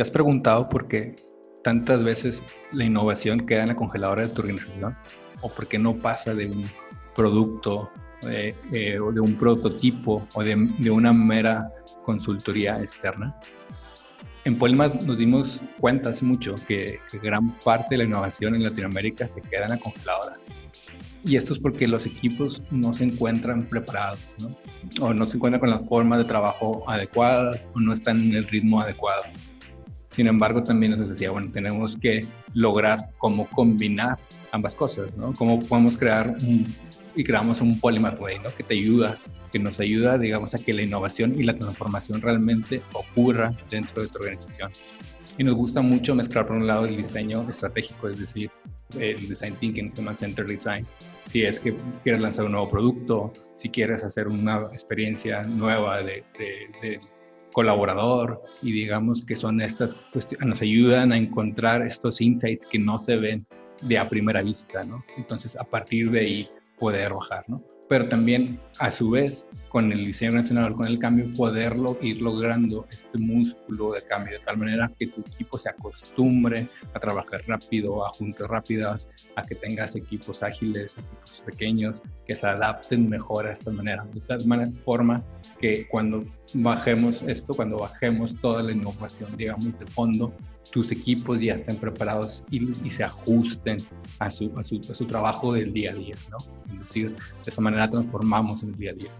¿Te has preguntado por qué tantas veces la innovación queda en la congeladora de tu organización? ¿O por qué no pasa de un producto eh, eh, o de un prototipo o de, una mera consultoría externa? En Polymath nos dimos cuenta hace mucho que, gran parte de la innovación en Latinoamérica se queda en la congeladora. Y esto es porque los equipos no se encuentran preparados, o no se encuentran con las formas de trabajo adecuadas, o no están en el ritmo adecuado. Sin embargo, también nos decía, bueno, tenemos que lograr cómo combinar ambas cosas, ¿no? Cómo podemos crear y creamos un Polymath Way, ¿no? Que te ayuda, que nos ayuda, digamos, a que la innovación y la transformación realmente ocurra dentro de tu organización. Y nos gusta mucho mezclar por un lado el diseño estratégico, es decir, el design thinking, Human Center Design. Si es que quieres lanzar un nuevo producto, si quieres hacer una experiencia nueva de, de, de colaborador y digamos que son estas cuestiones, nos ayudan a encontrar estos insights que no se ven de a primera vista, ¿no? Entonces, a partir de ahí poder bajar, ¿no? Pero también, a su vez, con el diseño nacional, con el cambio, poderlo ir logrando este músculo de cambio de tal manera que tu equipo se acostumbre a trabajar rápido, a juntas rápidas, a que tengas equipos ágiles, equipos pequeños, que se adapten mejor a esta manera. De tal forma que cuando bajemos esto, cuando bajemos toda la innovación, digamos, de fondo, tus equipos ya estén preparados y, se ajusten a su, trabajo del día a día. Es decir, de esta manera transformamos el día a día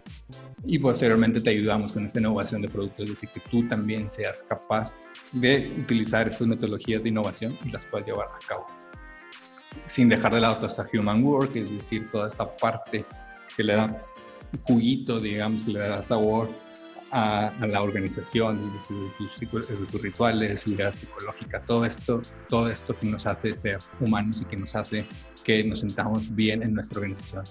y posteriormente te ayudamos con esta innovación de productos, es decir, que tú también seas capaz de utilizar estas metodologías de innovación y las puedas llevar a cabo. Sin dejar de lado toda esta human work, es decir, toda esta parte que le da juguito, digamos, que le da sabor a, la organización, de sus, rituales, su vida psicológica, todo esto, todo esto que nos hace ser humanos y que nos hace que nos sentamos bien en nuestra organización.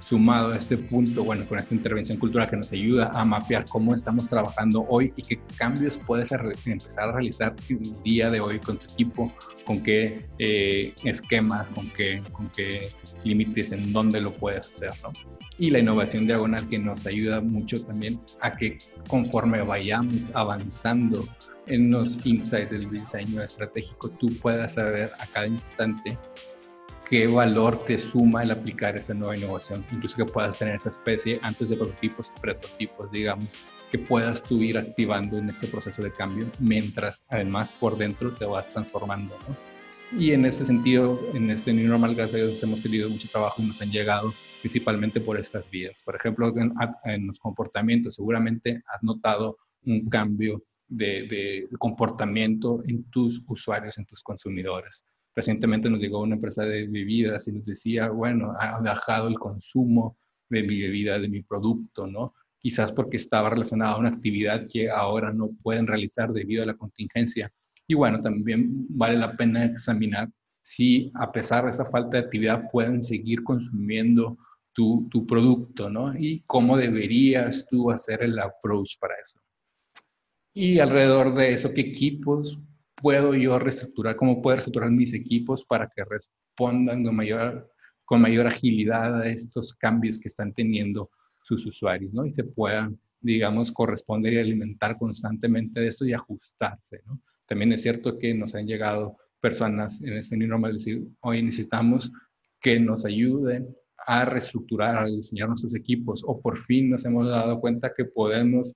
Sumado a este punto, bueno, con esta intervención cultural que nos ayuda a mapear cómo estamos trabajando hoy y qué cambios puedes empezar a realizar el día de hoy con tu equipo, con qué eh, esquemas, con qué, con qué límites, en dónde lo puedes hacer, ¿no? Y la innovación diagonal que nos ayuda mucho también a que conforme vayamos avanzando en los insights del diseño estratégico, tú puedas saber a cada instante qué valor te suma el aplicar esa nueva innovación, incluso que puedas tener esa especie antes de prototipos, prototipos, digamos, que puedas tú ir activando en este proceso de cambio, mientras además por dentro te vas transformando, Y en ese sentido, en este New Normal, gracias a Dios, hemos tenido mucho trabajo y nos han llegado principalmente por estas vías. Por ejemplo, en, los comportamientos, seguramente has notado un cambio de, comportamiento en tus usuarios, en tus consumidores. Recientemente nos llegó una empresa de bebidas y nos decía, bueno, ha bajado el consumo de mi bebida, de mi producto, ¿no? Quizás porque estaba relacionada a una actividad que ahora no pueden realizar debido a la contingencia. Y bueno, también vale la pena examinar si a pesar de esa falta de actividad pueden seguir consumiendo tu, tu producto, ¿no? Y cómo deberías tú hacer el approach para eso. Y alrededor de eso, ¿qué equipos puedo yo reestructurar? ¿Cómo puedo reestructurar mis equipos para que respondan con mayor, con mayor agilidad a estos cambios que están teniendo sus usuarios, ¿no? Y se puedan, digamos, corresponder y alimentar constantemente de esto y ajustarse, ¿no? También es cierto que nos han llegado personas en este normal decir, hoy necesitamos que nos ayuden a reestructurar, a diseñar nuestros equipos o por fin nos hemos dado cuenta que podemos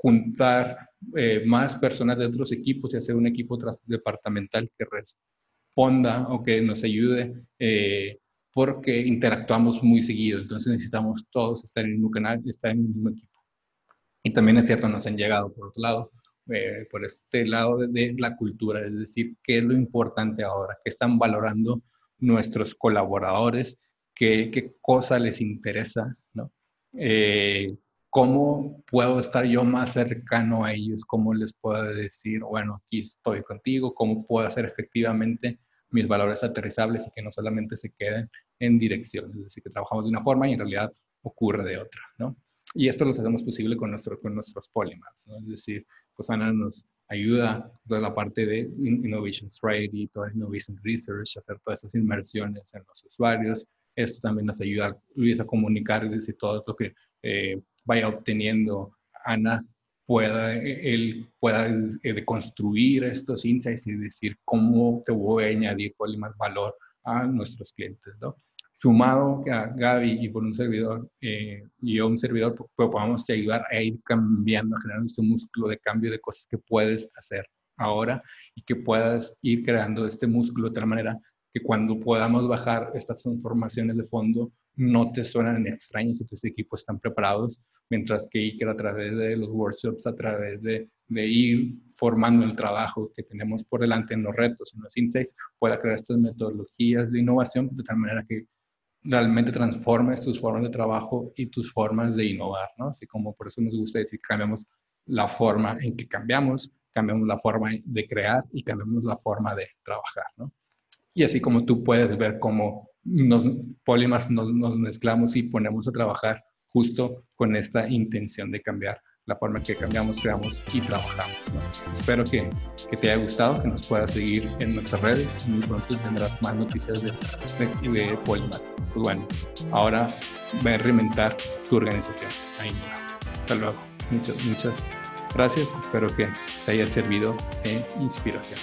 juntar eh, más personas de otros equipos y hacer un equipo departamental que responda o que nos ayude eh, porque interactuamos muy seguido, entonces necesitamos todos estar en el mismo canal estar en el mismo equipo. Y también es cierto, nos han llegado por otro lado, eh, por este lado de, la cultura, es decir, qué es lo importante ahora, qué están valorando nuestros colaboradores qué, qué cosa les interesa, ¿no? Eh, ¿Cómo puedo estar yo más cercano a ellos? ¿Cómo les puedo decir, bueno, aquí estoy contigo? ¿Cómo puedo hacer efectivamente mis valores aterrizables y que no solamente se queden en dirección? Es decir, que trabajamos de una forma y en realidad ocurre de otra, ¿no? Y esto lo hacemos posible con, nuestro, con nuestros polymaths, ¿no? Es decir, pues Ana nos, ayuda toda la parte de Innovation Strategy, toda Innovation Research, hacer todas esas inmersiones en los usuarios. Esto también nos ayuda, Luis, a comunicar y todo lo que eh, vaya obteniendo Ana pueda, él pueda eh, construir estos insights y decir cómo te voy a añadir más valor a nuestros clientes, ¿no? Sumado a Gaby y por un servidor, eh, y yo un servidor, pues, pues podamos ayudar a ir cambiando, a generar este músculo de cambio de cosas que puedes hacer ahora y que puedas ir creando este músculo de tal manera que cuando podamos bajar estas transformaciones de fondo no te suenan extrañas y tus equipos están preparados, mientras que Iker a través de los workshops, a través de, de, ir formando el trabajo que tenemos por delante en los retos, en los insights, pueda crear estas metodologías de innovación de tal manera que realmente transformes tus formas de trabajo y tus formas de innovar, ¿no? Así como por eso nos gusta decir cambiamos la forma en que cambiamos, cambiamos la forma de crear y cambiamos la forma de trabajar, ¿no? Y así como tú puedes ver cómo nos, Polymath nos, mezclamos y ponemos a trabajar justo con esta intención de cambiar la forma en que cambiamos, creamos y trabajamos. Espero que, te haya gustado, que nos puedas seguir en nuestras redes. Muy pronto tendrás más noticias de, de, de. Pues bueno, ahora voy a reinventar tu organización. Ahí, hasta luego. Muchas, muchas gracias. Espero que te haya servido de inspiración.